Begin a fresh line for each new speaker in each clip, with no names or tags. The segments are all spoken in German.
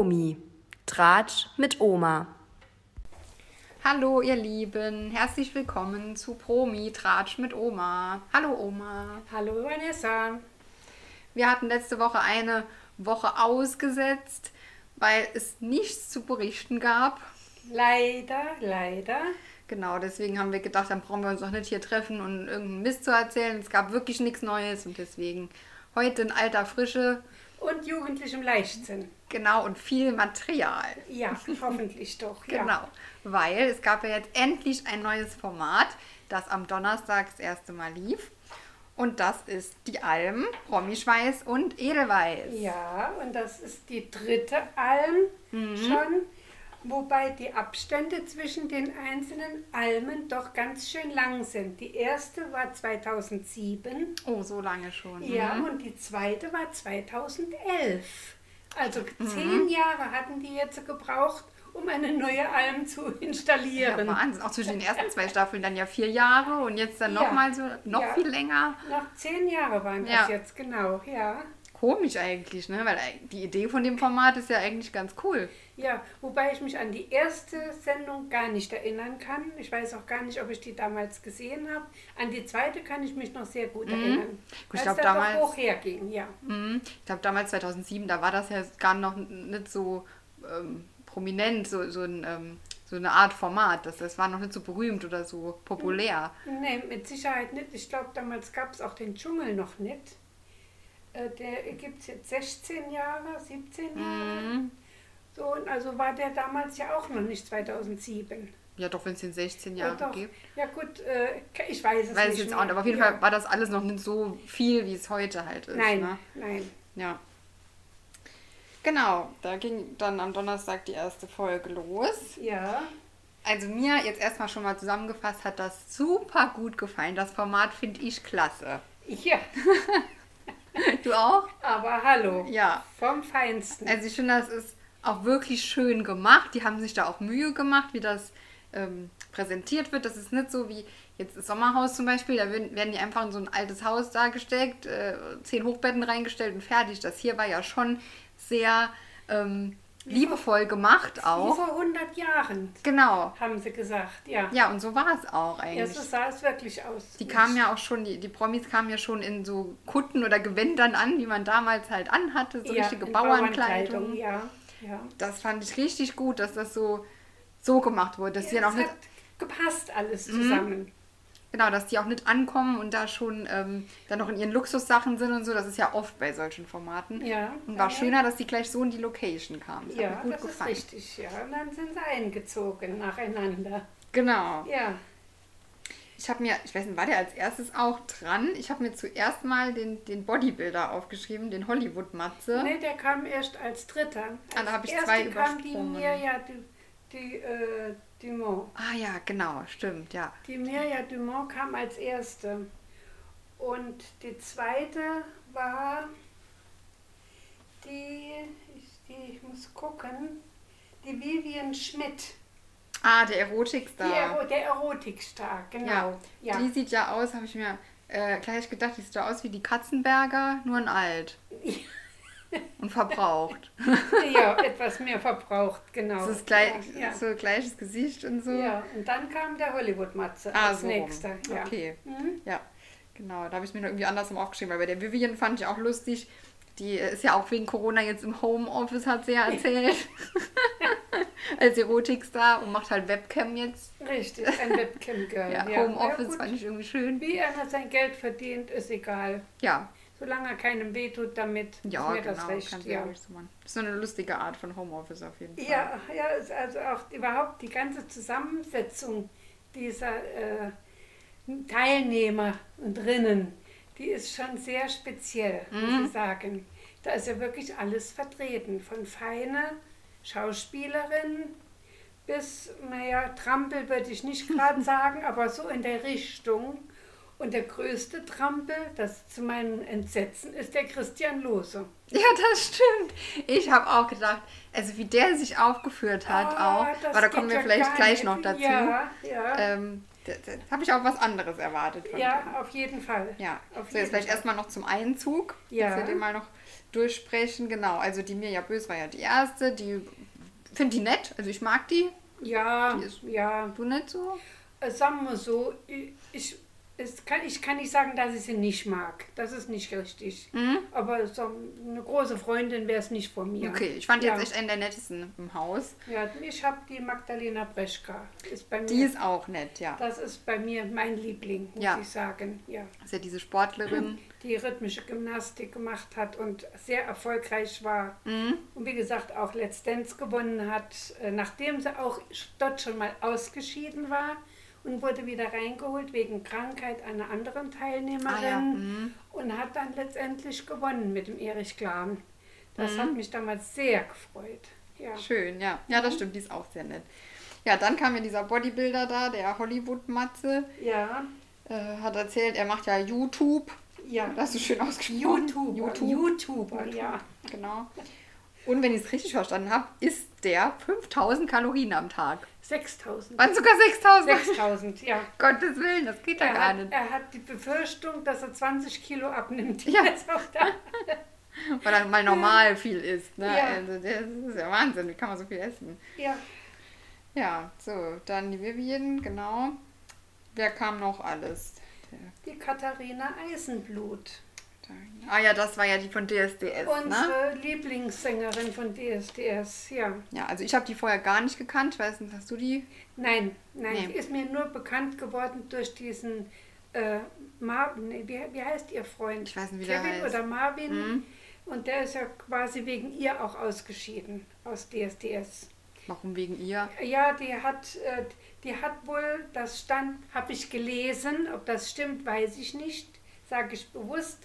Promi. Tratsch mit Oma.
Hallo ihr Lieben, herzlich willkommen zu Promi Tratsch mit Oma. Hallo Oma.
Hallo Vanessa.
Wir hatten letzte Woche eine Woche ausgesetzt, weil es nichts zu berichten gab.
Leider, leider.
Genau, deswegen haben wir gedacht, dann brauchen wir uns auch nicht hier treffen und irgendeinen Mist zu erzählen. Es gab wirklich nichts Neues und deswegen heute in alter Frische.
Und jugendlichem Leichtsinn.
Genau, und viel Material.
Ja, hoffentlich doch. Ja.
Genau, weil es gab ja jetzt endlich ein neues Format, das am Donnerstag das erste Mal lief. Und das ist die Alm, Promischweiß und Edelweiß.
Ja, und das ist die dritte Alm
Mhm.
schon. Wobei die Abstände zwischen den einzelnen Almen doch ganz schön lang sind. Die erste war 2007.
Oh, so lange schon.
Ja,
Mhm.
und die zweite war 2011. Also
Mhm.
zehn Jahre hatten die jetzt gebraucht, um eine neue Alm zu installieren.
Ja, Wahnsinn. Auch zwischen den ersten zwei Staffeln dann ja vier Jahre und jetzt dann
Ja.
nochmal so, noch
Ja.
viel länger.
Noch zehn Jahre waren das
Ja.
jetzt, genau, ja.
Komisch eigentlich, ne? Weil die Idee von dem Format ist ja eigentlich ganz cool.
Ja, wobei ich mich an die erste Sendung gar nicht erinnern kann. Ich weiß auch gar nicht, ob ich die damals gesehen habe. An die zweite kann ich mich noch sehr gut erinnern.
Mhm. Gut, ich
Als
glaub,
das
damals-
hoch herging, ja.
Mhm. Ich glaube, damals 2007, da war das ja gar noch nicht so ähm, prominent, so, so, ein, ähm, so eine Art Format. Das, das war noch nicht so berühmt oder so populär.
Nee, mit Sicherheit nicht. Ich glaube, damals gab es auch den Dschungel noch nicht. Äh, Der gibt es jetzt 16 Jahre, 17 Jahre.
Mhm.
So, und also war der damals ja auch noch nicht 2007.
Ja, doch, wenn es den 16
Ja,
Jahre
doch.
gibt.
Ja gut, äh, ich weiß es
Weiß
nicht
ich jetzt
mehr.
auch nicht. Aber auf jeden
ja.
Fall war das alles noch nicht so viel, wie es heute halt ist.
Nein,
Ne?
nein.
Ja. Genau, da ging dann am Donnerstag die erste Folge los.
Ja,
Also mir jetzt erstmal schon mal zusammengefasst hat das super gut gefallen. Das Format finde ich klasse.
ja,
Du auch?
aber hallo.
Ja.
Vom Feinsten.
Also ich finde, das ist auch wirklich schön gemacht. Die haben sich da auch Mühe gemacht, wie das ähm, präsentiert wird. Das ist nicht so wie jetzt das Sommerhaus zum Beispiel. Da werden die einfach in so ein altes Haus dargestellt, äh, zehn Hochbetten reingestellt und fertig. Das hier war ja schon sehr ähm, liebevoll gemacht
Wie
auch.
vor 100 Jahren,
Genau.
haben sie gesagt. Ja,
Ja, und so war es auch
ja
eigentlich.
so sah es wirklich aus.
Die kamen ja auch schon, die, die Promis kamen ja schon in so Kutten oder Gewändern an, wie man damals halt anhatte, so
Ja,
richtige
in
Bauernkleidung.
Ja, ja.
Das fand ich richtig gut, dass das so, so gemacht wurde. Dass die
ja
dann auch
es
nicht,
hat gepasst alles
Mhm.
zusammen.
Genau, dass die auch nicht ankommen und da schon ähm, dann noch in ihren Luxussachen sind und so. Das ist ja oft bei solchen Formaten.
Ja.
Und war
ja.
schöner, dass die gleich so in die Location kamen. Das
Ja,
mir
das
gefallen.
ist richtig. Ja, und dann sind sie eingezogen nacheinander.
Genau.
Ja,
Ich habe mir, ich weiß nicht, war der als erstes auch dran? Ich habe mir zuerst mal den, den Bodybuilder aufgeschrieben, den Hollywood-Matze.
nee, der kam erst als Dritter. Als
Ah, da hab ich zwei
kam die
übersprungen.
Mirja Du- die, äh, Dumont.
Ah ja, genau, stimmt, ja.
Die Mirja Dumont kam als erste. Und die zweite war die, ich, die, ich muss gucken, die Vivian Schmidt.
Ah, der Erotikstar.
Ero, der Erotikstar, genau.
Ja,
Ja.
die sieht ja aus, habe ich mir äh, gleich gedacht, die sieht ja aus wie die Katzenberger, nur in alt. Und verbraucht.
ja, etwas mehr verbraucht, genau.
Das ist gleich,
Ja, ja.
so gleiches Gesicht und so.
ja, und dann kam der Hollywood-Matze
Ah,
als
so
nächster. Ja.
Okay.
Mhm.
Ja, genau. Da habe ich mir noch irgendwie andersrum aufgeschrieben, weil bei der Vivian fand ich auch lustig. Die ist ja auch wegen Corona jetzt im Homeoffice, hat sie ja erzählt. Als Erotikstar und macht halt Webcam jetzt.
Richtig, ein Webcam-Girl.
Ja,
ja.
Homeoffice
gut.
fand ich irgendwie schön.
Wie einer sein Geld verdient, ist egal.
Ja,
Solange er keinem wehtut damit,
ja,
ist mir
genau.
das recht. Ja.
Das ist so eine lustige Art von Homeoffice auf jeden Fall.
Ja, ja, also auch überhaupt die ganze Zusammensetzung dieser äh, Teilnehmer drinnen, die ist schon sehr speziell,
Mhm.
muss ich sagen. Da ist ja wirklich alles vertreten, von feine Schauspielerin bis, naja, Trampel würde ich nicht gerade sagen, aber so in der Richtung. Und der größte Trampel, das zu meinem Entsetzen, ist der Christian Lose.
Ja, das stimmt. Ich habe auch gedacht, also wie der sich aufgeführt hat
Ah,
auch, aber da kommen wir
ja
vielleicht gleich noch dazu.
Ja, ja.
Ähm, habe ich auch was anderes erwartet von
Ja,
dem.
auf jeden Fall.
Ja,
auf
so jetzt vielleicht erstmal noch zum Einzug,
Ja.
dass wir den mal noch durchsprechen. Genau, also die Mirja Bös war ja die erste, die finde die nett, also ich mag die.
Ja,
Die ist-
ja.
Du nicht so?
Äh, Sagen wir so, ich, ich, es kann, ich kann nicht sagen, dass ich sie nicht mag. Das ist nicht richtig.
Mhm.
Aber so eine große Freundin wäre es nicht von mir.
Okay, ich fand
ja.
jetzt echt einen der nettesten im Haus.
Ja, ich habe die Magdalena Breschka. Ist bei mir,
Die ist auch nett, ja.
das ist bei mir mein Liebling, muss
Ja.
ich sagen. Ja.
Das ist ja diese Sportlerin.
Die rhythmische Gymnastik gemacht hat und sehr erfolgreich war.
Mhm.
Und wie gesagt, auch Let's Dance gewonnen hat, äh, nachdem sie auch dort schon mal ausgeschieden war und wurde wieder reingeholt wegen Krankheit einer anderen Teilnehmerin
Ah ja, mhm.
und hat dann letztendlich gewonnen mit dem Erich Klan. Das
Mhm.
hat mich damals sehr gefreut. Ja.
Schön, ja. Ja, das stimmt, die ist auch sehr nett. Ja, dann kam ja dieser Bodybuilder da, der Hollywood-Matze,
Ja,
äh, hat erzählt, er macht ja YouTube.
ja.
Das hast du schön ausgesprochen.
YouTuber,
YouTube.
YouTuber, ja.
Genau. Und wenn ich es richtig verstanden habe, isst der 5000 Kalorien am Tag.
6000.
Waren sogar 6000.
6000, ja.
Gottes Willen, das geht ja
Er
gar
hat,
nicht.
er hat die Befürchtung, dass er 20 Kilo abnimmt.
Ja.
Jetzt auch da.
Weil er mal normal viel isst. Ne?
Ja.
Also, das ist ja Wahnsinn, wie kann man so viel essen?
Ja,
Ja, so, dann die Vivian, genau. Wer kam noch alles?
Die Katharina Eisenblut.
Ah ja, das war ja die von DSDS, ne?
Unsere Lieblingssängerin von DSDS, ja.
Ja, also ich habe die vorher gar nicht gekannt. Weiß nicht, hast du die?
Nein, nein,
Nee.
die ist mir nur bekannt geworden durch diesen äh, Marvin, wie, wie heißt ihr Freund?
Ich weiß nicht, wie der
Kevin
heißt.
oder Marvin.
Mhm.
Und der ist ja quasi wegen ihr auch ausgeschieden aus DSDS.
Warum wegen ihr?
Ja, die hat, äh, die hat wohl, das stand, habe ich gelesen, ob das stimmt, weiß ich nicht, sage ich bewusst.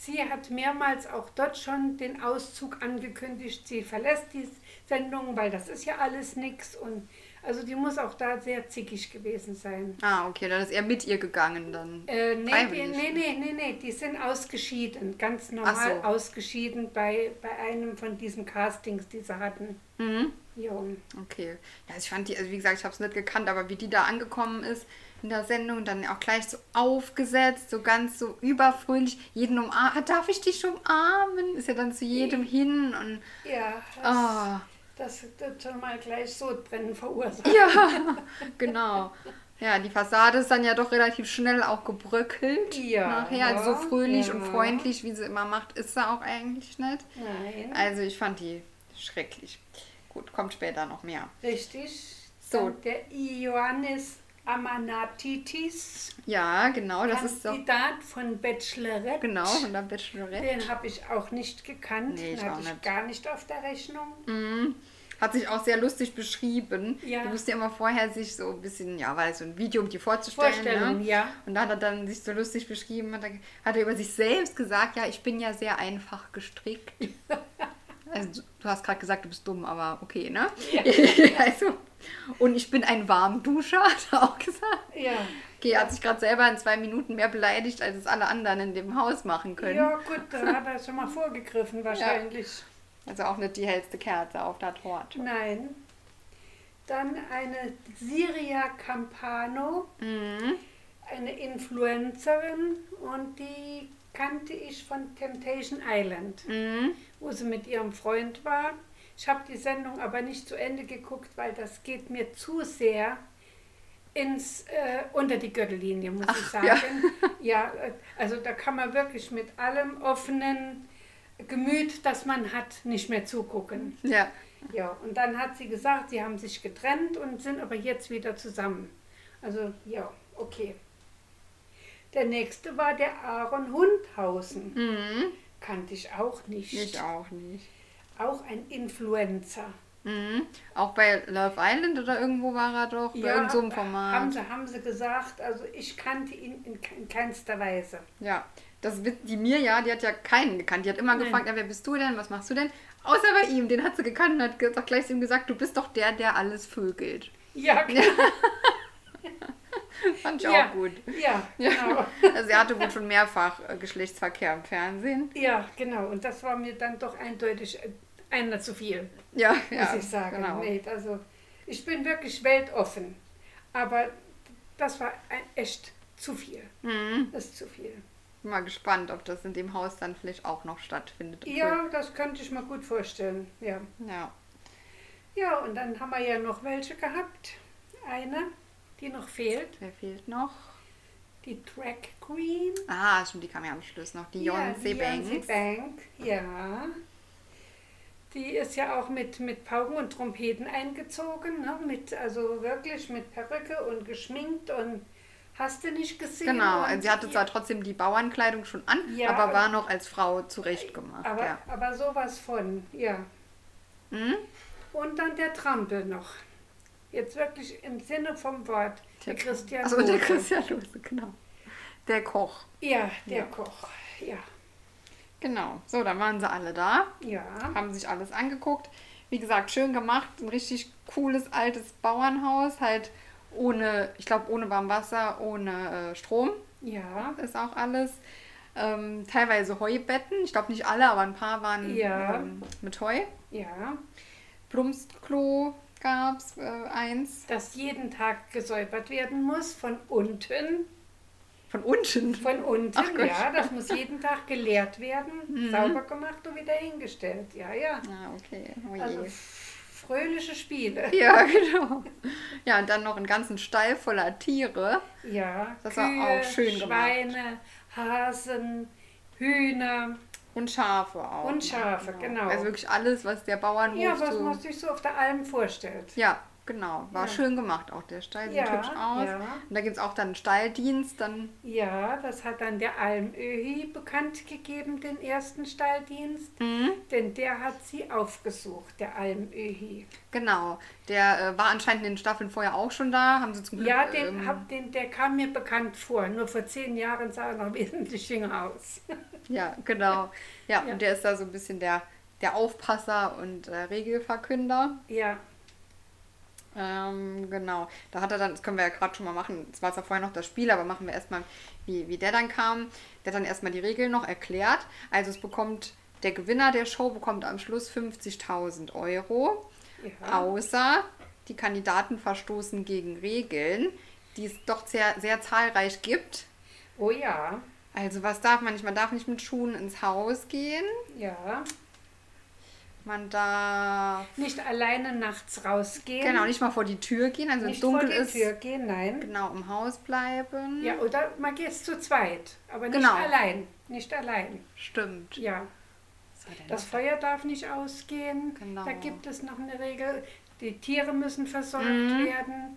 Sie hat mehrmals auch dort schon den Auszug angekündigt. Sie verlässt die Sendung, weil das ist ja alles nix. Und also die muss auch da sehr zickig gewesen sein.
Ah, okay, dann ist er mit ihr gegangen dann.
Äh, nee, die, nee, nee, nee, nee, die sind ausgeschieden, ganz normal
so.
ausgeschieden bei, bei einem von diesen Castings, die sie hatten.
Mhm.
Jo.
Okay. Ja, ich fand die, also wie gesagt, ich habe es nicht gekannt, aber wie die da angekommen ist in der Sendung, dann auch gleich so aufgesetzt, so ganz so überfröhlich, jeden umarmen. Darf ich dich umarmen? Ist ja dann zu jedem hin und.
Ja, das,
Ah,
das wird schon mal gleich Sodbrennen verursacht.
ja, genau. Ja, die Fassade ist dann ja doch relativ schnell auch gebröckelt.
Ja,
Nachher, also so fröhlich
ja.
und freundlich, wie sie immer macht, ist sie auch eigentlich nicht.
Nein,
Also ich fand die schrecklich. Gut, kommt später noch mehr.
richtig.
So.
Der Ioannis Amanatitis,
Ja, genau, das ist doch.
Kandidat von Bachelorette.
Genau, von der Bachelorette.
Den habe ich auch nicht gekannt.
Nee, ich
Den hatte ich
nicht.
gar nicht auf der Rechnung.
Mhm. Hat sich auch sehr lustig beschrieben.
Ja.
Die musste immer vorher sich so ein bisschen, ja, weil so ein Video, um die vorzustellen.
Vorstellung,
ne?
ja.
Und da hat er dann sich so lustig beschrieben, hat er, hat er über sich selbst gesagt, ja, ich bin ja sehr einfach gestrickt. Also du- hast gerade gesagt, du bist dumm, aber okay, ne? also, und ich bin ein Warmduscher, hat er auch gesagt.
Ja.
Okay, er hat sich gerade selber in zwei Minuten mehr beleidigt, als es alle anderen in dem Haus machen können.
Ja, gut, da hat er schon mal vorgegriffen wahrscheinlich.
Also auch nicht die hellste Kerze auf der Torte.
Nein. Dann eine Siria Campano,
Mhm.
eine Influencerin und die kannte ich von Temptation Island,
Mhm.
wo sie mit ihrem Freund war. Ich habe die Sendung aber nicht zu Ende geguckt, weil das geht mir zu sehr ins äh, unter die Gürtellinie, muss ich sagen.
ja.
ja, äh, also da kann man wirklich mit allem offenen Gemüt, das man hat, nicht mehr zugucken.
Ja.
Ja, und dann hat sie gesagt, sie haben sich getrennt und sind aber jetzt wieder zusammen. Also, ja, okay. Der nächste war der Aaron Hundhausen.
Mhm.
Kannte ich auch nicht.
Ich auch nicht.
Auch ein Influencer.
Mhm. Auch bei Love Island oder irgendwo war er doch, bei irgendeinem so Format.
Haben sie, haben sie gesagt, also ich kannte ihn in, in keinster Weise.
Ja, das die Mirja, die hat ja keinen gekannt. Die hat immer
Nein.
gefragt, ja, wer bist du denn, was machst du denn? Außer bei ihm, den hat sie gekannt und hat doch gleich zu ihm gesagt, du bist doch der, der alles vögelt.
Ja, genau.
Fand ich
Ja.
auch gut.
ja, genau.
Also er hatte wohl schon mehrfach äh, Geschlechtsverkehr im Fernsehen.
Ja, genau. Und das war mir dann doch eindeutig äh, einer zu viel.
Ja,
muss
ja,
ich sagen.
Genau.
Nee, also ich bin wirklich weltoffen. Aber das war echt zu viel.
Mhm.
Das ist zu viel.
Bin mal gespannt, ob das in dem Haus dann vielleicht auch noch stattfindet.
Ja, das könnte ich mir gut vorstellen. Ja.
Ja.
ja, und dann haben wir ja noch welche gehabt. Eine, die noch fehlt,
Wer fehlt noch?
die Drag Queen.
Ah, stimmt, die kam ja am Schluss noch. Die
Ja,
Beyoncé
die Beyoncé
Banks.
Bank, ja. Die ist ja auch mit, mit Pauken und Trompeten eingezogen, ne? mit, also wirklich mit Perücke und geschminkt und hast du nicht gesehen.
Genau, also sie hatte zwar trotzdem die Bauernkleidung schon an,
Ja,
aber war noch als Frau zurechtgemacht.
aber,
ja.
aber sowas von, ja.
Mhm.
Und dann der Trampel noch. Jetzt wirklich im Sinne vom Wort. Der Christian
Also der
Lose.
Christian Lose, genau. Der Koch.
Ja, der
Ja.
Koch. Ja.
Genau. So, dann waren sie alle da,
Ja.
haben sich alles angeguckt. Wie gesagt, schön gemacht, ein richtig cooles altes Bauernhaus, halt ohne, ich glaube, ohne Warmwasser, ohne äh, Strom
Ja.
ist auch alles. Ähm, teilweise Heubetten, ich glaube nicht alle, aber ein paar waren
Ja.
ähm, mit Heu.
Ja.
Plumpsklo gab es äh, eins.
Dass jeden Tag gesäubert werden muss von unten.
Von unten.
Von unten,
Ach
ja. Das muss jeden Tag geleert werden, sauber gemacht und wieder hingestellt. Ja, ja.
Ah, okay. Oh.
Also fröhliche Spiele.
ja, genau. Ja, und dann noch einen ganzen Stall voller Tiere.
Ja.
Das war auch schön gemacht.
Schweine, Hasen, Hühner.
Und Schafe auch.
Und Schafe, genau.
Also wirklich alles, was der Bauernhof
Ja, was
so...
man sich so auf der Alm vorstellt.
Ja, genau. War
Ja.
schön gemacht auch. Der Stall sieht
Ja,
hübsch aus.
ja.
Und da gibt es auch dann einen Stalldienst. Dann,
Ja, das hat dann der Almöhi bekannt gegeben, den ersten Stalldienst.
Mhm.
Denn der hat sie aufgesucht, der Almöhi.
genau. Der äh, war anscheinend in den Staffeln vorher auch schon da. Haben sie zum Glück...
Ja, den,
ähm,
hab, den, der kam mir bekannt vor. Nur vor zehn Jahren sah er noch wesentlich jünger aus.
Ja, genau. Ja,
Ja.
und der ist da so ein bisschen der, der Aufpasser und äh, Regelverkünder.
ja,
Ähm, genau. Da hat er dann, das können wir ja gerade schon mal machen, es war zwar vorher noch das Spiel, aber machen wir erstmal, wie, wie der dann kam. Der hat dann erstmal die Regeln noch erklärt. Also es bekommt, der Gewinner der Show bekommt am Schluss 50.000 Euro.
ja.
Außer die Kandidaten verstoßen gegen Regeln, die es doch sehr, sehr zahlreich gibt.
Oh ja,
Also was darf man nicht? Man darf nicht mit Schuhen ins Haus gehen.
ja.
Man darf
Nicht alleine nachts rausgehen.
genau nicht mal vor die Tür gehen, also wenn es
nicht
dunkel
vor die
ist,
Tür gehen, nein.
genau im Haus bleiben.
Ja, oder man geht zu zweit, aber nicht
Genau.
allein. Nicht allein.
Stimmt.
Ja. Das? Feuer darf nicht ausgehen.
Genau.
Da gibt es noch eine Regel. Die Tiere müssen versorgt
Mhm.
werden.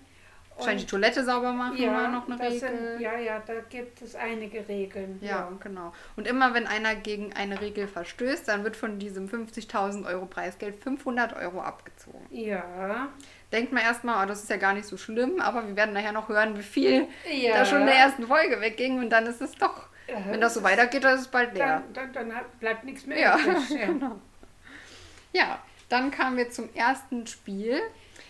Wahrscheinlich die Toilette sauber machen war noch eine Regel.
Sind, ja, ja, da gibt es einige Regeln.
ja, genau. Und immer wenn einer gegen eine Regel verstößt, dann wird von diesem 50.000 Euro Preisgeld 500 Euro abgezogen.
Ja.
Denkt man erstmal, oh, das ist ja gar nicht so schlimm, aber wir werden nachher noch hören, wie viel
Ja.
da schon in der ersten Folge wegging und dann ist es doch,
Ja.
wenn das so weitergeht, dann ist es bald leer.
Dann, dann, dann bleibt nichts mehr
Ja,
übrig. Ja.
genau. Ja, dann kamen wir zum ersten Spiel.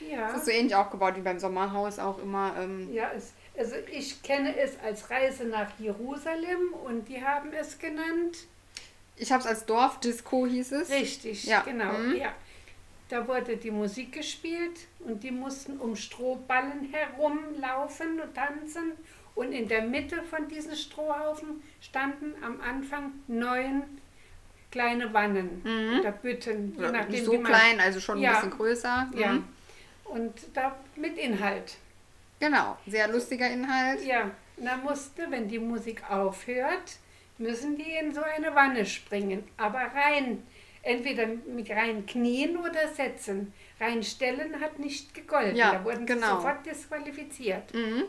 Ja.
Das ist so ähnlich aufgebaut wie beim Sommerhaus auch immer. Ähm,
Ja, es, also ich kenne es als Reise nach Jerusalem und die haben es genannt.
ich habe es als Dorfdisco hieß es.
Richtig,
Ja,
genau.
mhm.
Ja. Da wurde die Musik gespielt und die mussten um Strohballen herumlaufen und tanzen. Und in der Mitte von diesen Strohhaufen standen am Anfang neun kleine Wannen oder Bütten. je nachdem,
so klein, also schon ein
Ja.
bisschen größer.
Ja. Und da mit Inhalt.
Genau, sehr lustiger Inhalt.
Ja, dann musste, wenn die Musik aufhört, müssen die in so eine Wanne springen. Aber rein, entweder mit rein knien oder setzen. Reinstellen hat nicht gegolten.
Ja,
da wurden
genau.
sie sofort disqualifiziert.
Mhm.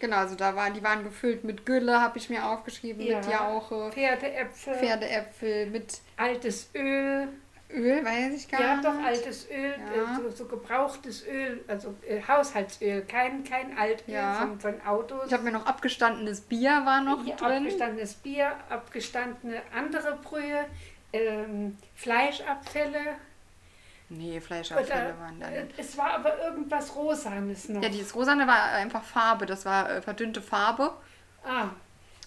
Genau, also da waren, die waren gefüllt mit Gülle, habe ich mir aufgeschrieben, mit Jauche,
Pferdeäpfel,
Pferdeäpfel, mit
altes Öl.
Öl, weiß ich gar
Ja,
nicht.
doch, altes Öl,
Ja.
äh, so, so gebrauchtes Öl, also äh, Haushaltsöl, kein, kein Altöl
Ja.
von, von Autos.
Ich habe mir noch abgestandenes Bier war noch
Ja,
drin.
abgestandenes Bier, abgestandene andere Brühe, ähm, Fleischabfälle.
Nee, Fleischabfälle
Oder,
waren da
äh,
nicht.
es war aber irgendwas Rosanes noch.
Ja, dieses Rosane war einfach Farbe, das war äh, verdünnte Farbe.
ah,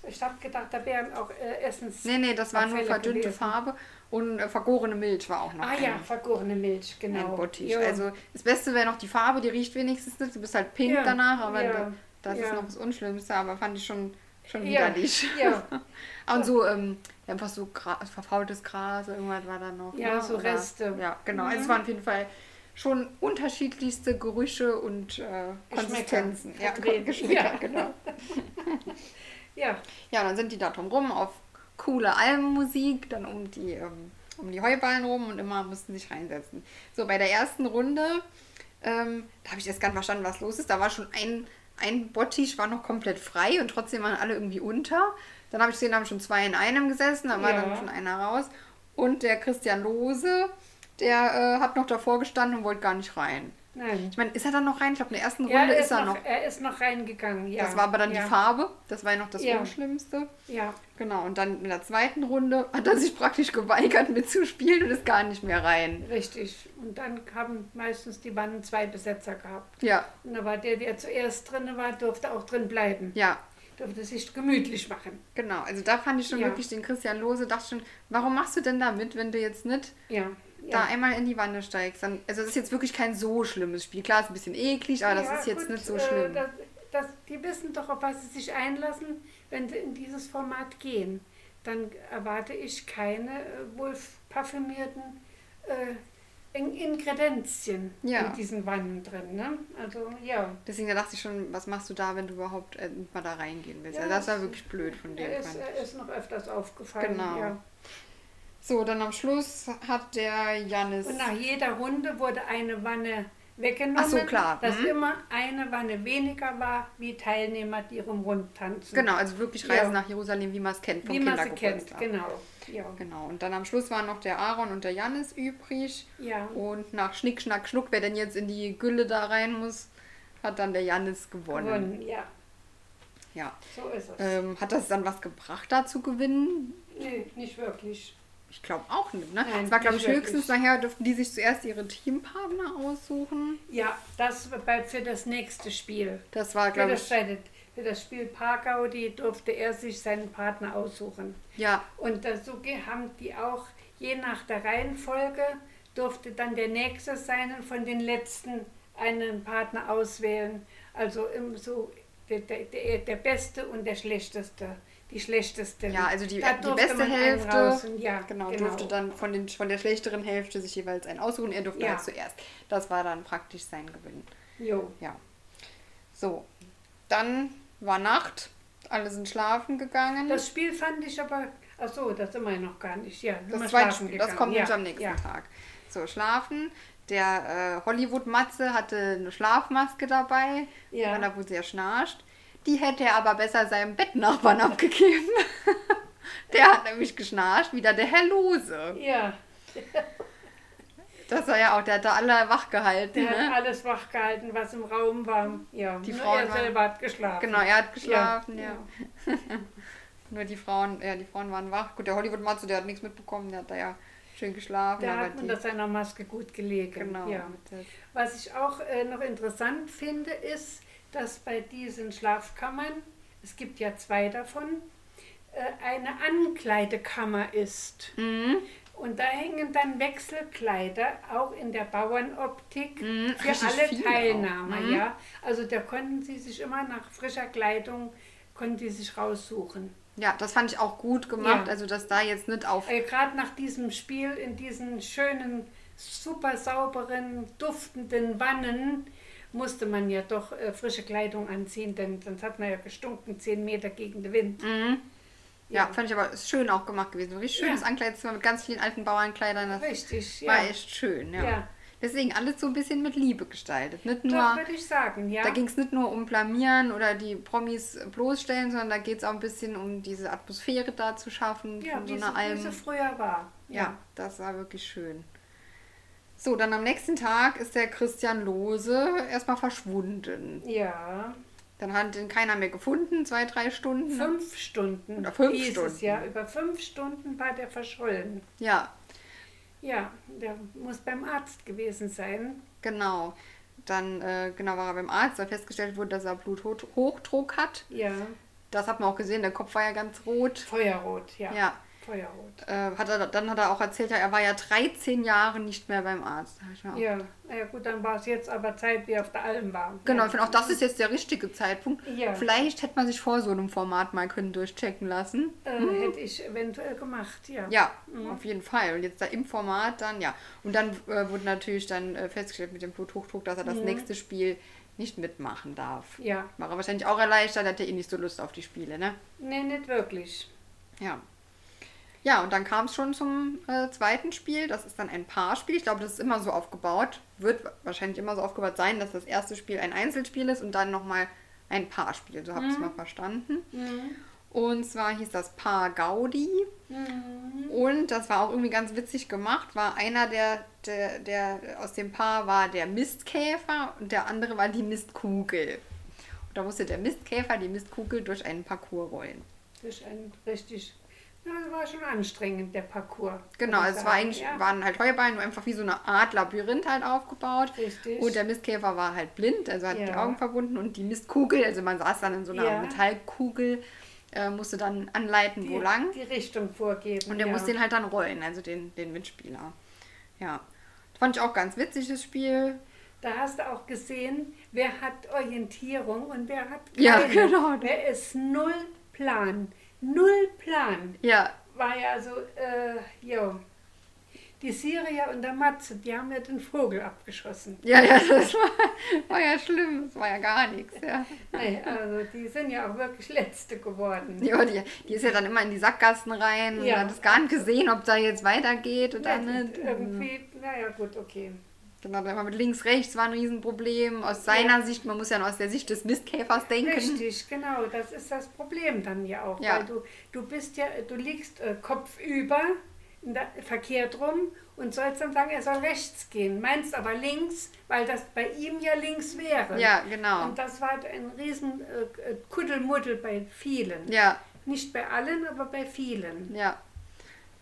ich habe gedacht, da wären auch äh, Essens...
Nee, nee, das war nur verdünnte
gewesen.
Farbe und äh, vergorene Milch war auch noch
Ah
ein,
ja, vergorene Milch, genau.
ein Bottich. Also das Beste wäre noch die Farbe, die riecht wenigstens nicht, du bist halt pink
Ja,
danach, aber
ja.
da Das ist noch das Unschlimmste, aber fand ich schon, schon widerlich.
ja.
Und so, ähm, einfach so Gra verfaultes Gras, irgendwas war da noch.
Ja,
ne?
so
Oder-
Reste.
Ja, genau.
Mhm.
Also es waren auf jeden Fall schon unterschiedlichste Gerüche und äh, Konsistenzen. Ja. Geschmäcker,
Ja.
genau.
Ja,
Ja, dann sind die da drum rum auf coole Albenmusik, dann um die, ähm, um die Heuballen rum und immer mussten sich reinsetzen. So, bei der ersten Runde, ähm, da habe ich erst gar nicht verstanden, was los ist. Da war schon ein, ein Bottich war noch komplett frei und trotzdem waren alle irgendwie unter. Dann habe ich gesehen, da haben schon zwei in einem gesessen, da war
Ja.
dann schon einer raus. Und der Christian Lose, der äh, hat noch davor gestanden und wollte gar nicht rein.
Nein.
Ich meine, ist er dann noch rein? Ich glaube, in der ersten
Ja,
Runde
er
ist er noch.
Er ist noch reingegangen, ja.
Das war aber dann
ja.
die Farbe. Das war ja noch das
Ja.
Unschlimmste.
Ja,
Genau, und dann in der zweiten Runde hat er sich praktisch geweigert mitzuspielen und ist gar nicht mehr rein.
richtig. Und dann haben meistens die Wannen zwei Besetzer gehabt.
Ja,
Und da war der, der zuerst drin war, durfte auch drin bleiben.
ja,
Durfte sich gemütlich machen.
genau. Also da fand ich schon wirklich den Christian Lose, dachte schon, warum machst du denn da mit, wenn du jetzt nicht
Ja.
Da
ja.
einmal in die Wanne steigst? Dann, also das ist jetzt wirklich kein so schlimmes Spiel. Klar, ist ein bisschen eklig, aber das
Ja,
ist jetzt
gut,
nicht so
äh,
schlimm.
das, das, die wissen doch, auf was sie sich einlassen, wenn sie in dieses Format gehen. Dann erwarte ich keine äh, wohl parfümierten äh, In- Ingredienzien
Ja.
in diesen Wannen drin. Ne? Also ja.
Deswegen da dachte ich schon, was machst du da, wenn du überhaupt äh, mal da reingehen willst?
Ja,
also das war
das-
wirklich blöd von dem.
Er ist, er ist noch öfters aufgefallen.
Genau.
Ja.
So, dann am Schluss hat der Janis.
Und nach jeder Runde wurde eine Wanne weggenommen,
Ach so, klar.
dass
Mhm.
immer eine Wanne weniger war, wie Teilnehmer, die rumrund tanzen.
Genau, also wirklich Reise
Ja.
nach Jerusalem, wie man es kennt vom
Wie man sie kennt, genau. Ja.
Genau, und dann am Schluss waren noch der Aaron und der Janis übrig.
ja.
Und nach Schnick, Schnack, Schnuck, wer denn jetzt in die Gülle da rein muss, hat dann der Janis gewonnen.
Gewonnen, ja.
Ja.
So ist es.
Ähm, hat das dann was gebracht, da zu gewinnen?
nee, nicht wirklich.
Ich glaube auch nicht, ne?
Nein,
Es war, glaube ich, höchstens nachher dürften die sich zuerst ihre Teampartner aussuchen.
Ja, das bleibt für das nächste Spiel.
Das war, glaube ich,
für das Spiel Parkau, die durfte er sich seinen Partner aussuchen.
ja,
Und so haben die auch, je nach der Reihenfolge, durfte dann der nächste sein und von den letzten einen Partner auswählen. Also so der, der, der beste und der schlechteste. Die schlechteste.
Ja, also die- die beste Hälfte,
ja,
genau, durfte dann von, den, von der schlechteren Hälfte sich jeweils einen aussuchen. Er durfte
Ja.
halt zuerst. Das war dann praktisch sein Gewinn.
Jo.
Ja. So, dann war Nacht, alle sind schlafen gegangen.
Das Spiel fand ich aber, ach so, das sind wir ja noch gar nicht. Ja,
Das zweite Spiel, das kommt
ja.
am nächsten
ja.
Tag. So, schlafen. Der äh, Hollywood-Matze hatte eine Schlafmaske dabei,
Ja.
weil er wohl sehr schnarcht. Die hätte er aber besser seinem Bettnachbarn abgegeben. der hat nämlich geschnarcht, wieder der Herr Lose.
Ja,
Das war ja auch, der hat da alle wach gehalten.
der
Ne?
hat alles wach gehalten, was im Raum war. Ja,
Die
nur
Frauen
er
waren-
selber hat geschlafen.
Genau, er hat geschlafen, ja.
ja.
Nur die Frauen, ja, die Frauen waren wach. Gut, der Hollywood-Matze, der hat nichts mitbekommen, der hat da ja schön geschlafen.
Der hat unter seiner Maske gut gelegen.
genau,
Ja. Was ich auch äh, noch interessant finde, ist, dass bei diesen Schlafkammern, es gibt ja zwei davon, äh, eine Ankleidekammer ist.
Mhm.
Und da hängen dann Wechselkleider, auch in der Bauernoptik,
Mhm,
für alle Teilnehmer.
Mhm.
Ja? Also da konnten sie sich immer nach frischer Kleidung, konnten die sich raussuchen.
Ja, das fand ich auch gut gemacht.
Ja.
Also, dass da jetzt nicht auf.
Äh, Gerade nach diesem Spiel in diesen schönen, super sauberen, duftenden Wannen musste man ja doch äh, frische Kleidung anziehen, denn sonst hat man ja gestunken, zehn Meter gegen den Wind.
Mhm. Ja, fand ich aber schön auch gemacht gewesen. Ein richtig
Ja.
schönes Ankleidezimmer mit ganz vielen alten Bauernkleidern. Das
Richtig, ja.
war echt schön, ja.
Ja.
Deswegen alles so ein bisschen mit Liebe gestaltet. Nicht
Doch,
nur,
würde ich sagen, ja.
da ging es nicht nur um Blamieren oder die Promis bloßstellen, sondern da geht es auch ein bisschen um diese Atmosphäre da zu schaffen
ja,
von so
wie,
einer
wie
Alm.
sie früher war.
Ja, das war wirklich schön. So, dann am nächsten Tag ist der Christian Lose erstmal verschwunden.
Ja,
Dann hat ihn keiner mehr gefunden, zwei, drei Stunden.
fünf Stunden.
Oder fünf
hieß Es,
Stunden.
ja, über fünf Stunden war der verschollen.
Ja,
Ja, der muss beim Arzt gewesen sein.
genau. Dann äh, genau war er beim Arzt, weil festgestellt wurde, dass er Bluthochdruck hat.
Ja,
Das hat man auch gesehen, der Kopf war ja ganz rot.
Feuerrot, ja.
Ja.
Feuerrot.
Äh, hat er, dann hat er auch erzählt, ja, er war ja 13 Jahre nicht mehr beim Arzt.
Ja, ja gut, dann war es jetzt aber Zeit, wie auf der Alm war.
Genau, ich finde auch das ist jetzt der richtige Zeitpunkt.
Ja.
Vielleicht hätte man sich vor so einem Format mal können durchchecken lassen.
Äh, Hätte ich eventuell gemacht, ja.
Ja, auf jeden Fall. Und jetzt da im Format dann, ja. Und dann äh, wurde natürlich dann äh, festgestellt mit dem Bluthochdruck, dass er das nächste Spiel nicht mitmachen darf.
Ja.
War er wahrscheinlich auch erleichtert, hat er eh nicht so Lust auf die Spiele, ne?
Nee, nicht wirklich.
Ja. Ja, und dann kam es schon zum äh, zweiten Spiel. Das ist dann ein Paarspiel. Ich glaube, das ist immer so aufgebaut. Wird wahrscheinlich immer so aufgebaut sein, dass das erste Spiel ein Einzelspiel ist und dann nochmal ein Paarspiel. So habe ich es mal verstanden. Und zwar hieß das Paar Gaudi. Und das war auch irgendwie ganz witzig gemacht. War einer der, der, der aus dem Paar war der Mistkäfer und der andere war die Mistkugel. Und da musste der Mistkäfer die Mistkugel durch einen Parcours rollen.
Das ist ein richtig. Ja, das war schon anstrengend, der Parcours.
Genau, also es war eigentlich,
Ja.
waren halt Heuballen, nur einfach wie so eine Art Labyrinth halt aufgebaut.
Richtig.
Und der Mistkäfer war halt blind, also hat die
Ja.
Augen verbunden und die Mistkugel, also man saß dann in so einer
Ja.
Metallkugel, äh, musste dann anleiten, wo lang.
Die Richtung vorgeben.
Und der
ja.
muss den halt dann rollen, also den, den Mitspieler. Ja. Fand ich auch ganz witzig, das Spiel.
Da hast du auch gesehen, wer hat Orientierung und wer hat keine.
Ja, genau.
Wer ist null Plan. Null Plan.
Ja,
War ja so, äh, jo. Die Syrier und der Matze, die haben ja den Vogel abgeschossen.
ja, ja, das war, war ja schlimm, das war ja gar nichts, ja.
Nee, also die sind ja auch wirklich Letzte geworden.
Ja, die, die ist ja dann immer in die Sackgassen rein und
Ja.
hat es gar nicht gesehen, ob da jetzt weitergeht oder
Nee,
nicht.
Irgendwie, naja, gut, okay.
Genau, dann war mit links, rechts war ein Riesenproblem. Aus seiner
Ja.
Sicht, man muss ja noch aus der Sicht des Mistkäfers denken.
Richtig, genau, das ist das Problem dann ja auch.
Ja.
Weil du, du bist ja, du liegst äh, kopfüber, in der, verkehrt rum und sollst dann sagen, er soll rechts gehen. Meinst aber links, weil das bei ihm ja links wäre.
Ja, genau.
Und das war halt ein riesen äh, Kuddelmuddel bei vielen.
Ja,
Nicht bei allen, aber bei vielen.
ja.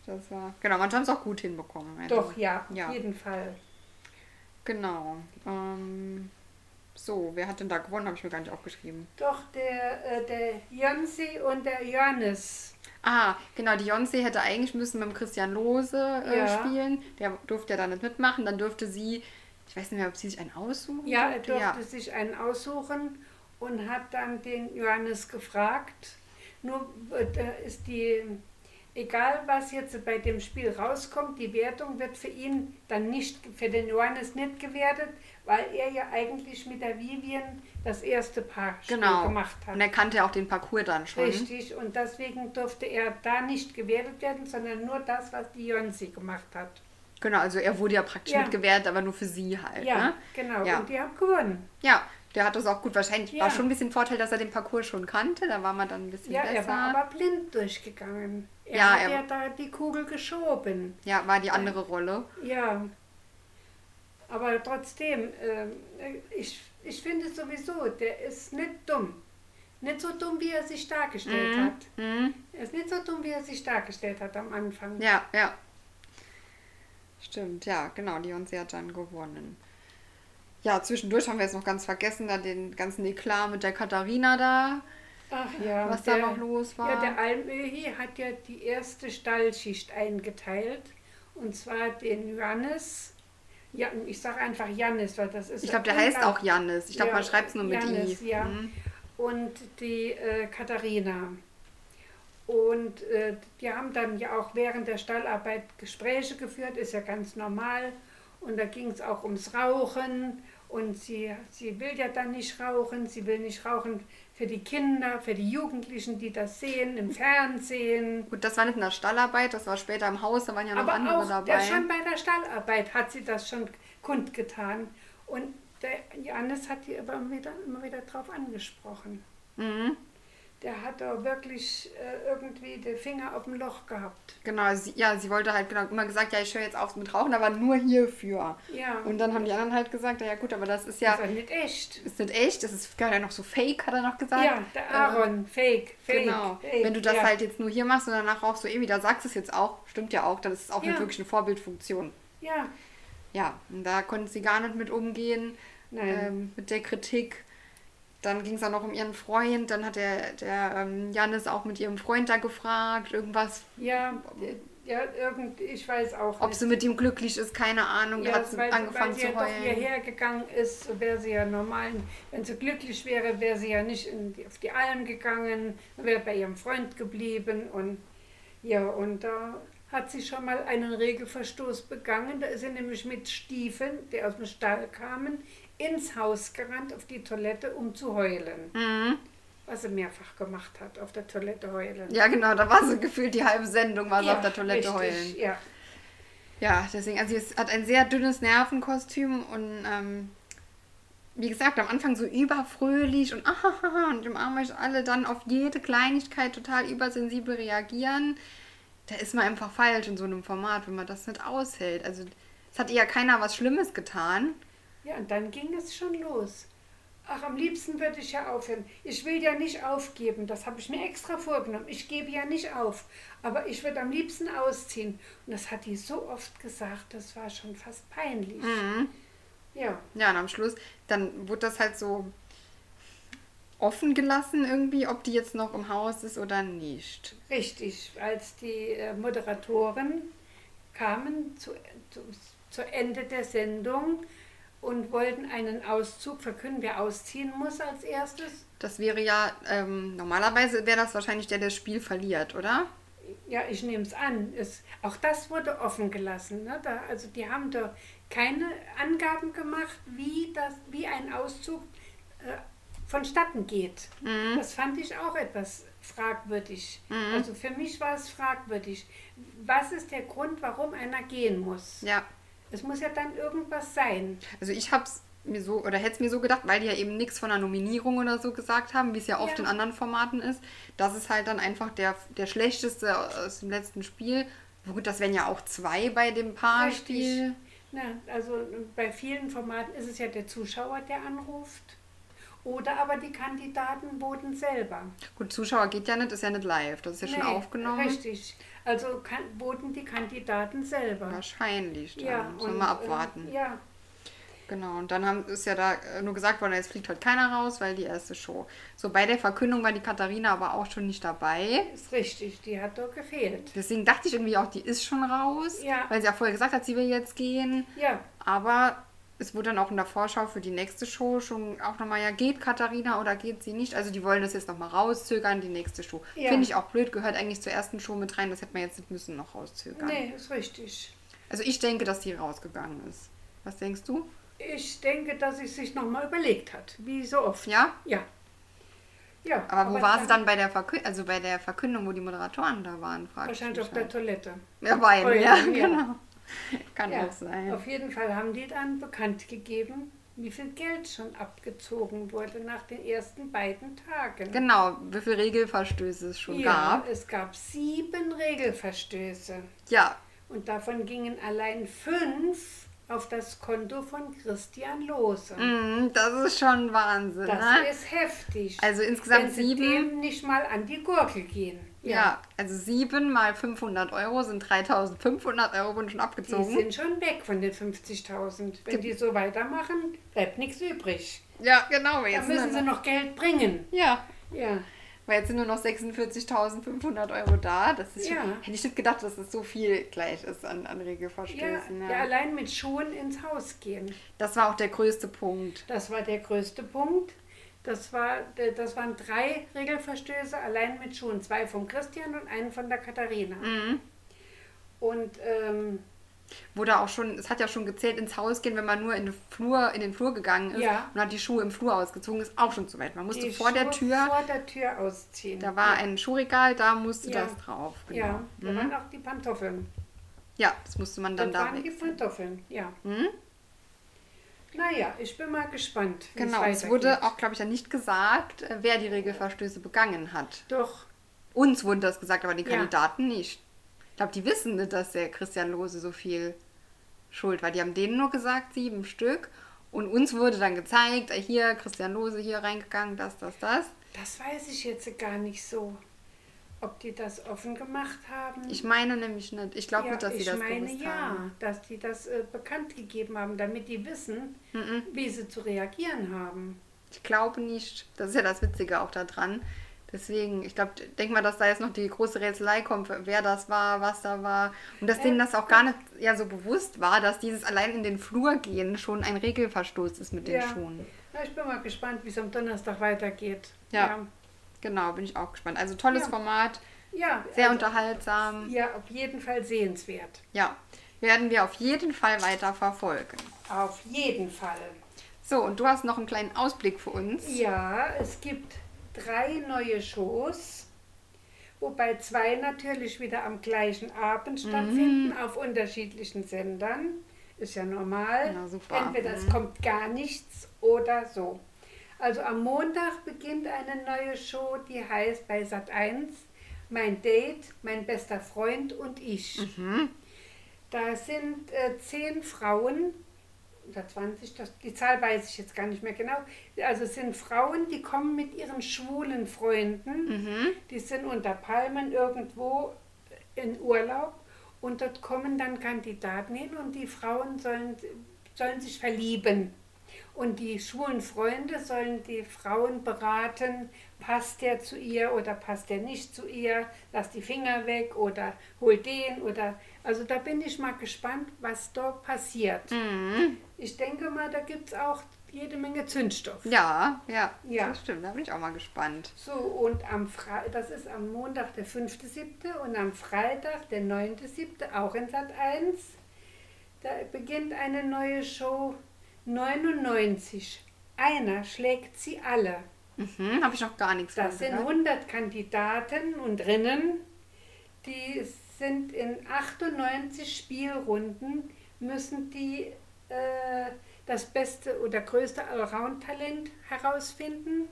Das war. Genau, man hat es auch gut hinbekommen. Also,
Doch, ja,
Ja.
auf jeden Fall.
Genau. Ähm, so, wer hat denn da gewonnen? Habe ich mir gar nicht aufgeschrieben.
Doch, der, äh, der Jonsi und der Johannes.
Ah, genau, die Jonsi hätte eigentlich müssen mit dem Christian Lose äh,
Ja.
spielen. Der durfte ja da nicht mitmachen. Dann durfte sie, ich weiß nicht mehr, ob sie sich einen aussuchen
Ja, er
durfte.
durfte sich einen aussuchen und hat dann den Johannes gefragt. Nur äh, da ist die, egal was jetzt bei dem Spiel rauskommt, die Wertung wird für ihn dann nicht, für den Johannes nicht gewertet, weil er ja eigentlich mit der Vivian das erste Paar
Genau.
gemacht hat.
Und er kannte ja auch den Parcours dann schon.
Richtig, und deswegen durfte er da nicht gewertet werden, sondern nur das, was die Jonsi gemacht hat.
Genau, also er wurde ja praktisch
Ja.
mitgewertet, aber nur für sie halt.
Ja,
Ne?
genau.
Ja.
Und die haben gewonnen.
Ja, der hat das auch gut. Wahrscheinlich
Ja.
war schon ein bisschen Vorteil, dass er den Parcours schon kannte. Da war man dann ein bisschen
Ja,
besser.
er war aber blind durchgegangen. Er
Ja,
hat
er-
ja da die Kugel geschoben.
ja, war die andere Rolle.
Ja. Aber trotzdem, ähm, ich, ich finde sowieso, der ist nicht dumm. Nicht so dumm, wie er sich dargestellt
Mhm.
hat.
Mhm.
Er ist nicht so dumm, wie er sich dargestellt hat am Anfang.
Ja, ja. Stimmt, ja, genau. Die Jonsi hat dann gewonnen. Ja, zwischendurch haben wir jetzt noch ganz vergessen, da den ganzen Eklat mit der Katharina da,
Ach ja.
was da noch los war.
Ja, der Almöhi hat ja die erste Stallschicht eingeteilt. Und zwar den Johannes. Ja, ich sage einfach Jannis, weil das ist.
ich glaube, der heißt auch Jannis. Ich glaube,
Ja,
man schreibt es nur mit
Jannis,
I.
ja.
Mhm.
und die äh, Katharina. Und äh, die haben dann ja auch während der Stallarbeit Gespräche geführt, ist ja ganz normal. Und da ging es auch ums Rauchen. Und sie, sie will ja dann nicht rauchen. Sie will nicht rauchen für die Kinder, für die Jugendlichen, die das sehen im Fernsehen.
Gut, das war nicht in der Stallarbeit, das war später im Haus, da waren ja noch
Aber
andere
auch
dabei.
ja, schon bei der Stallarbeit hat sie das schon kundgetan. Und der Johannes hat die aber immer wieder, immer wieder drauf angesprochen.
Mhm.
Der hat da wirklich äh, irgendwie den Finger auf dem Loch gehabt.
Genau, sie, ja, sie wollte halt genau immer gesagt, ja, ich höre jetzt auf mit Rauchen, aber nur hierfür.
Ja.
Und dann haben die anderen halt gesagt, ja gut, aber das ist ja,
Das ist nicht echt.
ist nicht echt, das ist ja noch so fake, hat er noch gesagt.
Ja, der Aaron, fake, fake.
Genau.
fake.
Wenn du das
ja.
halt jetzt nur hier machst und danach rauchst du eh wieder, sagst es jetzt auch, stimmt ja auch, dann ist es auch
Ja.
nicht wirklich eine Vorbildfunktion.
Ja,
Ja, und da konnte sie gar nicht mit umgehen, ähm, mit der Kritik. Dann ging es auch noch um ihren Freund. Dann hat der, der ähm, Janis auch mit ihrem Freund da gefragt, irgendwas,
Ja, ja, irgend, ich weiß auch
ob
nicht.
sie mit ihm glücklich ist, keine Ahnung.
Ja,
hat sie
weil,
angefangen
weil sie
zu
ja doch
heulen.
hierher gegangen ist, so wäre sie ja normal. Wenn sie glücklich wäre, wäre sie ja nicht in die, auf die Alm gegangen, wäre bei ihrem Freund geblieben. Und ja, und da hat sie schon mal einen Regelverstoß begangen. Da ist sie nämlich mit Stiefeln, die aus dem Stall kamen, ins Haus gerannt auf die Toilette, um zu heulen.
Mhm.
Was sie mehrfach gemacht hat, auf der Toilette heulen.
Ja, genau, da war sie gefühlt die halbe Sendung, war sie
Ja,
auf der Toilette
richtig,
heulen.
Ja.
Ja, deswegen, also sie hat ein sehr dünnes Nervenkostüm und ähm, wie gesagt, am Anfang so überfröhlich und ahaha und im euch alle dann auf jede Kleinigkeit total übersensibel reagieren. Da ist man einfach falsch in so einem Format, wenn man das nicht aushält. Also es hat ihr ja keiner was Schlimmes getan.
Ja, und dann ging es schon los. Ach, am liebsten würde ich ja aufhören. Ich will ja nicht aufgeben, das habe ich mir extra vorgenommen. Ich gebe ja nicht auf, aber ich würde am liebsten ausziehen. Und das hat die so oft gesagt, das war schon fast peinlich. Ja,
Ja, und am Schluss, dann wurde das halt so offen gelassen irgendwie, ob die jetzt noch im Haus ist oder nicht.
richtig. Als die äh, Moderatoren kamen zu, zu, zu Ende der Sendung und wollten einen Auszug verkünden, wer ausziehen muss als erstes.
Das wäre ja, ähm, normalerweise wäre das wahrscheinlich der, der das Spiel verliert, oder?
Ja, ich nehme es an. Es, auch das wurde offen gelassen. Ne? Da, also die haben da keine Angaben gemacht, wie, das, wie ein Auszug äh, vonstatten geht. Das fand ich auch etwas fragwürdig. Also für mich war es fragwürdig. Was ist der Grund, warum einer gehen muss?
Ja.
Es muss ja dann irgendwas sein.
Also ich hab's mir so, oder hätte es mir so gedacht, weil die ja eben nichts von einer Nominierung oder so gesagt haben, wie es ja oft
Ja.
in anderen Formaten ist. Das ist halt dann einfach der, der schlechteste aus dem letzten Spiel. Gut, das wären ja auch zwei bei dem Paarspiel.
Na, also bei vielen Formaten ist es ja der Zuschauer, der anruft. Oder aber die Kandidaten voten selber.
Gut, Zuschauer geht ja nicht, ist ja nicht live. Das ist ja schon
Nee,
aufgenommen.
Richtig. Also kann, voten die Kandidaten selber.
Wahrscheinlich. Dann.
Ja,
Müssen wir
und,
mal abwarten.
Äh, ja,
Genau, und dann haben, ist ja da äh, nur gesagt worden, jetzt fliegt heute keiner raus, weil die erste Show. So, bei der Verkündung war die Katharina aber auch schon nicht dabei.
ist richtig. Die hat doch gefehlt.
Deswegen dachte ich irgendwie auch, die ist schon raus,
Ja.
weil sie ja vorher gesagt hat, sie will jetzt gehen.
Ja,
Aber es wurde dann auch in der Vorschau für die nächste Show schon auch nochmal, ja, geht Katharina oder geht sie nicht? Also die wollen das jetzt nochmal rauszögern, die nächste Show.
Ja.
Finde ich auch blöd, gehört eigentlich zur ersten Show mit rein, das hätte man jetzt nicht müssen noch rauszögern.
nee, ist richtig.
Also ich denke, dass die rausgegangen ist. Was denkst du?
Ich denke, dass sie sich nochmal überlegt hat. Wie so oft.
Ja?
Ja. Ja.
Aber wo war sie dann bei der, Verkü also bei der Verkündung, wo die Moderatoren da waren? Frag ich
Wahrscheinlich auf der
halt.
Toilette.
Ja, beiden,
Oh
ja,
ja.
genau. Kann
Ja,
auch sein.
Auf jeden Fall haben die dann bekannt gegeben, wie viel Geld schon abgezogen wurde nach den ersten beiden Tagen.
Genau, wie viele Regelverstöße es schon
ja,
gab.
es gab sieben Regelverstöße.
Ja,
Und davon gingen allein fünf auf das Konto von Christian Lose.
mm, das ist schon Wahnsinn.
Das
ne?
ist heftig.
Also insgesamt
Wenn sie
sieben.
dem nicht mal an die Gurgel gehen.
Ja. also 7 mal 500 Euro sind 3500 Euro wurden schon
Die
abgezogen.
sind schon weg von den 50.000. Wenn die so weitermachen, bleibt nichts übrig.
Ja, genau.
Da
Jetzt
müssen sie noch Geld bringen.
ja,
Ja.
weil jetzt sind nur noch 46.500 Euro da. Das ist schon,
Ja.
hätte ich nicht gedacht, dass es so viel gleich ist an, an
Ja,
Regelverstößen.
ja,
Ja,
allein mit Schuhen ins Haus gehen.
Das war auch der größte Punkt.
Das war der größte Punkt. Das, war, das waren drei Regelverstöße allein mit Schuhen. Zwei vom Christian und einen von der Katharina.
Mhm.
Und ähm,
Wurde auch schon, es hat ja schon gezählt ins Haus gehen, wenn man nur in den Flur, in den Flur gegangen ist
Ja.
und hat die Schuhe im Flur ausgezogen, ist auch schon zu weit. Man musste
die
vor der
Schuhe
Tür,
vor der Tür ausziehen.
da war ein Schuhregal, da musste
Ja.
das drauf. Genau.
Ja, da
Mhm.
waren auch die Pantoffeln.
ja, das musste man dann
Das
da
waren die
wechseln.
Pantoffeln, ja.
Mhm.
Naja, ich bin mal gespannt.
Genau, es wurde auch, glaube ich, ja nicht gesagt, äh, wer die Regelverstöße begangen hat.
Doch,
Uns wurde das gesagt, aber den
Ja.
Kandidaten nicht. Ich glaube, die wissen nicht, dass der Christian Lose so viel schuld war. Die haben denen nur gesagt, sieben Stück. Und uns wurde dann gezeigt, äh, hier Christian Lose hier reingegangen, das, das, das.
das weiß ich jetzt gar nicht so. Ob die das offen gemacht haben.
Ich meine nämlich nicht. Ich glaube
ja,
nicht, dass sie
ich
das
meine
gewusst
ja,
haben.
dass die das äh, bekannt gegeben haben, damit die wissen,
Mhm.
wie sie zu reagieren haben.
Ich glaube nicht. Das ist ja das Witzige auch daran. Deswegen, ich glaube, denk mal, dass da jetzt noch die große Rätselei kommt, wer das war, was da war. Und dass denen das auch gar nicht ja so bewusst war, dass dieses allein in den Flur gehen schon ein Regelverstoß ist mit den
Ja.
Schuhen.
Na, ich bin mal gespannt, wie es am Donnerstag weitergeht.
Ja. Genau, bin ich auch gespannt. Also tolles
Ja.
Format,
Ja,
sehr
also,
unterhaltsam.
Ja, auf jeden Fall sehenswert.
Ja, werden wir auf jeden Fall weiter verfolgen.
Auf jeden Fall.
So, und du hast noch einen kleinen Ausblick für uns.
Ja, es gibt drei neue Shows, wobei zwei natürlich wieder am gleichen Abend stattfinden, auf unterschiedlichen Sendern. Ist ja normal.
Na, super.
Entweder es kommt gar nichts oder so. Also am Montag beginnt eine neue Show, die heißt bei Sat1 Mein Date, mein bester Freund und ich. Da sind äh, zehn Frauen, oder 20, das, die Zahl weiß ich jetzt gar nicht mehr genau. Also es sind Frauen, die kommen mit ihren schwulen Freunden, die sind unter Palmen irgendwo in Urlaub und dort kommen dann Kandidaten hin und die Frauen sollen, sollen sich verlieben. Und die schwulen Freunde sollen die Frauen beraten, passt der zu ihr oder passt der nicht zu ihr, lass die Finger weg oder hol den oder also da bin ich mal gespannt, was da passiert. Ich denke mal, da gibt es auch jede Menge Zündstoff.
Ja, ja,
Ja.
das stimmt. Da bin ich auch mal gespannt.
So, und am Fre das ist am Montag der 5.7. und am Freitag der 9.7. auch in Sat 1. Da beginnt eine neue Show 99. Einer schlägt sie alle.
Mhm, Habe ich noch gar nichts
Das sind
gehört.
100 Kandidaten und Rinnen, die sind in 98 Spielrunden, müssen die äh, das beste oder größte Allround-Talent herausfinden.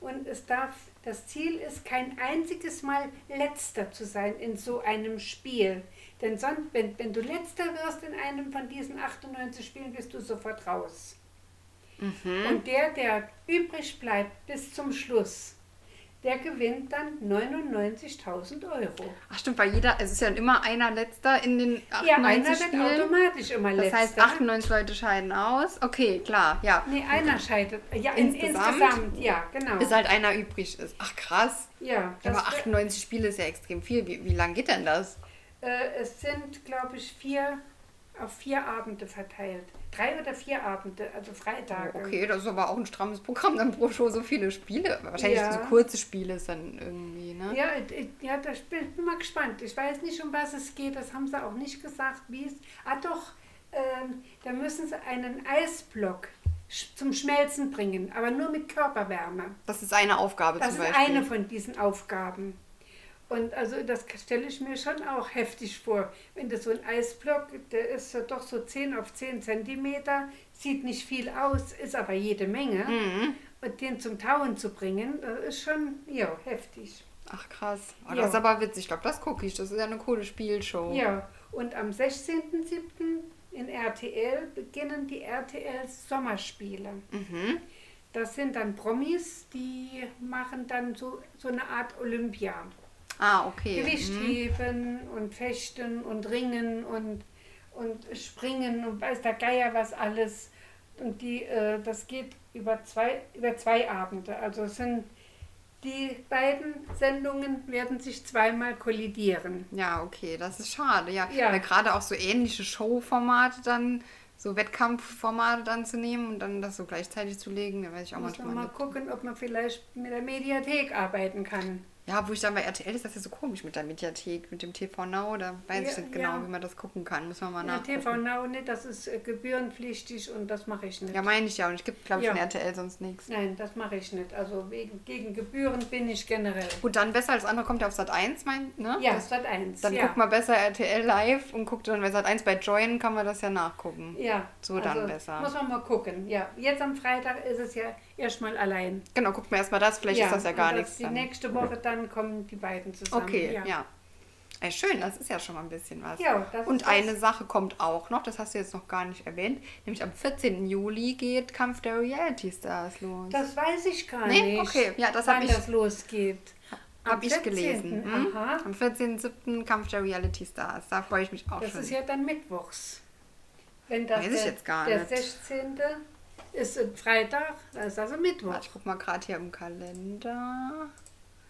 Und es darf, das Ziel ist, kein einziges Mal letzter zu sein in so einem Spiel. Denn sonst, wenn, wenn du letzter wirst in einem von diesen 98 Spielen, bist du sofort raus. Und der, der übrig bleibt bis zum Schluss, der gewinnt dann 99.000 Euro.
Ach stimmt, weil jeder, es ist ja immer einer letzter in den
Ja,
98
einer wird
Spielen.
automatisch immer
Das
letzter.
heißt, 98 Leute scheiden aus. Okay, klar, ja.
Nee, einer scheidet. Ja, in,
Insgesamt?
insgesamt? ja, genau.
Bis halt einer übrig ist. Ach krass.
ja,
Ja,
das
aber
wird-
98 Spiele ist ja extrem viel. Wie, wie lang geht denn das?
Äh, es sind, glaube ich, vier auf vier Abende verteilt. Drei oder vier Abende, also Freitage.
Okay, das ist aber auch ein strammes Programm, dann pro Show so viele Spiele. Wahrscheinlich
Ja.
so kurze Spiele ist dann irgendwie, ne?
Ja, ich- ja, da bin ich mal gespannt. Ich weiß nicht, um was es geht. Das haben sie auch nicht gesagt, wie es. Ah, doch, ähm, da müssen sie einen Eisblock zum Schmelzen bringen, aber nur mit Körperwärme.
Das ist eine Aufgabe
Das
zum
ist
Beispiel.
eine von diesen Aufgaben. Und also das stelle ich mir schon auch heftig vor. Wenn das so ein Eisblock, der ist doch so 10 auf 10 Zentimeter, sieht nicht viel aus, ist aber jede Menge.
Mhm.
Und den zum Tauen zu bringen, das ist schon, ja, heftig.
Ach krass. Oh,
Ja.
Das ist aber witzig. Ich glaube, das gucke ich. Das ist ja eine coole Spielshow.
Ja, und am 16.07. in RTL beginnen die RTL Sommerspiele.
Mhm.
Das sind dann Promis, die machen dann so, so eine Art Olympia.
Ah, okay. Mhm.
Gewichtheben und Fechten und Ringen und, und Springen und weiß der Geier was alles. Und die, äh, das geht über zwei, über zwei Abende. Also es sind die beiden Sendungen werden sich zweimal kollidieren.
Ja, okay, das ist schade. Ja,
Ja.
weil gerade auch so ähnliche Showformate dann, so Wettkampfformate dann zu nehmen und dann das so gleichzeitig zu legen, da weiß ich auch
Muss man
manchmal
mal
nicht.
gucken, ob man vielleicht mit der Mediathek arbeiten kann.
Ja, wo ich dann bei RTL ist das ja so komisch mit der Mediathek, mit dem TV Now, da weiß ich
Ja,
nicht genau,
ja.
wie man das gucken kann. Muss man mal
Ja,
nachgucken.
TV Now nicht, das ist äh, gebührenpflichtig und das mache ich nicht.
Ja, meine ich ja. Und es gibt, glaube ich, von RTL sonst nichts.
Nein, das mache ich nicht. Also wegen, gegen Gebühren bin ich generell.
Gut, dann besser als andere kommt ja auf Sat 1, mein, ne?
Ja,
Das,
Sat 1.
dann guckt mal besser RTL live und guckt dann bei Sat 1 bei Join kann man das ja nachgucken.
Ja,
So dann besser.
Muss man mal gucken. Ja, jetzt am Freitag ist es ja erstmal allein.
Genau, guckt mir erstmal das, vielleicht ist das ja gar nichts.
Die
dann.
nächste Woche dann kommen die beiden zusammen.
Okay,
ja.
ja. Ey, schön, das ist ja schon mal ein bisschen was.
Ja, das
Und eine. Sache kommt auch noch, das hast du jetzt noch gar nicht erwähnt, nämlich am 14. Juli geht Kampf der Reality Stars los.
Das weiß ich gar
Nee?
nicht.
Okay, ja, das hab
wann
ich-
das losgeht.
Habe ich
14..
gelesen. Mhm. Am 14.07. Kampf der Reality Stars. Da freue ich mich auch
Das
schon.
ist ja dann mittwochs. Wenn das
Weiß ich
der,
jetzt gar
der
nicht.
16. ist ein Freitag, das ist also Mittwoch.
Warte, ich guck mal gerade hier im Kalender.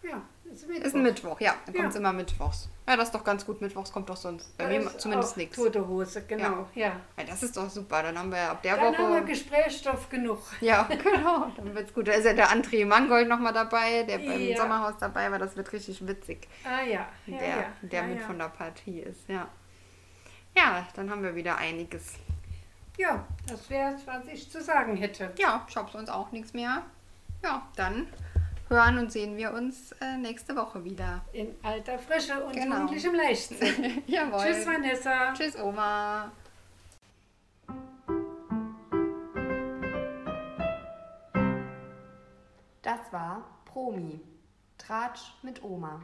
Ja, ist Mittwoch.
Ist ein Mittwoch, ja. Dann
Ja.
kommt es immer mittwochs. Ja, das ist doch ganz gut. Mittwochs kommt doch sonst. Bei
Da
mir zumindest nichts.
Tote Hose, genau. Ja.
Ja, das ist doch super. Dann haben wir ja ab der
Dann haben wir
Woche.
Gesprächsstoff genug.
Ja, genau. Dann wird's gut. Da ist ja der André Mangold nochmal dabei, der beim
Ja.
Sommerhaus dabei war. Das wird richtig witzig.
Ah ja. ja
der
ja,
der
ja,
mit
ja.
von der Partie ist, ja. Ja, dann haben wir wieder einiges.
Ja, das wäre es, was ich zu sagen hätte.
Ja, ich habe sonst auch nichts mehr. Ja, dann hören und sehen wir uns äh, nächste Woche wieder.
In alter Frische und
Genau.
jugendlichem Leichtsinn.
Jawohl.
Tschüss, Vanessa.
Tschüss, Oma.
Das war Promi. Tratsch mit Oma.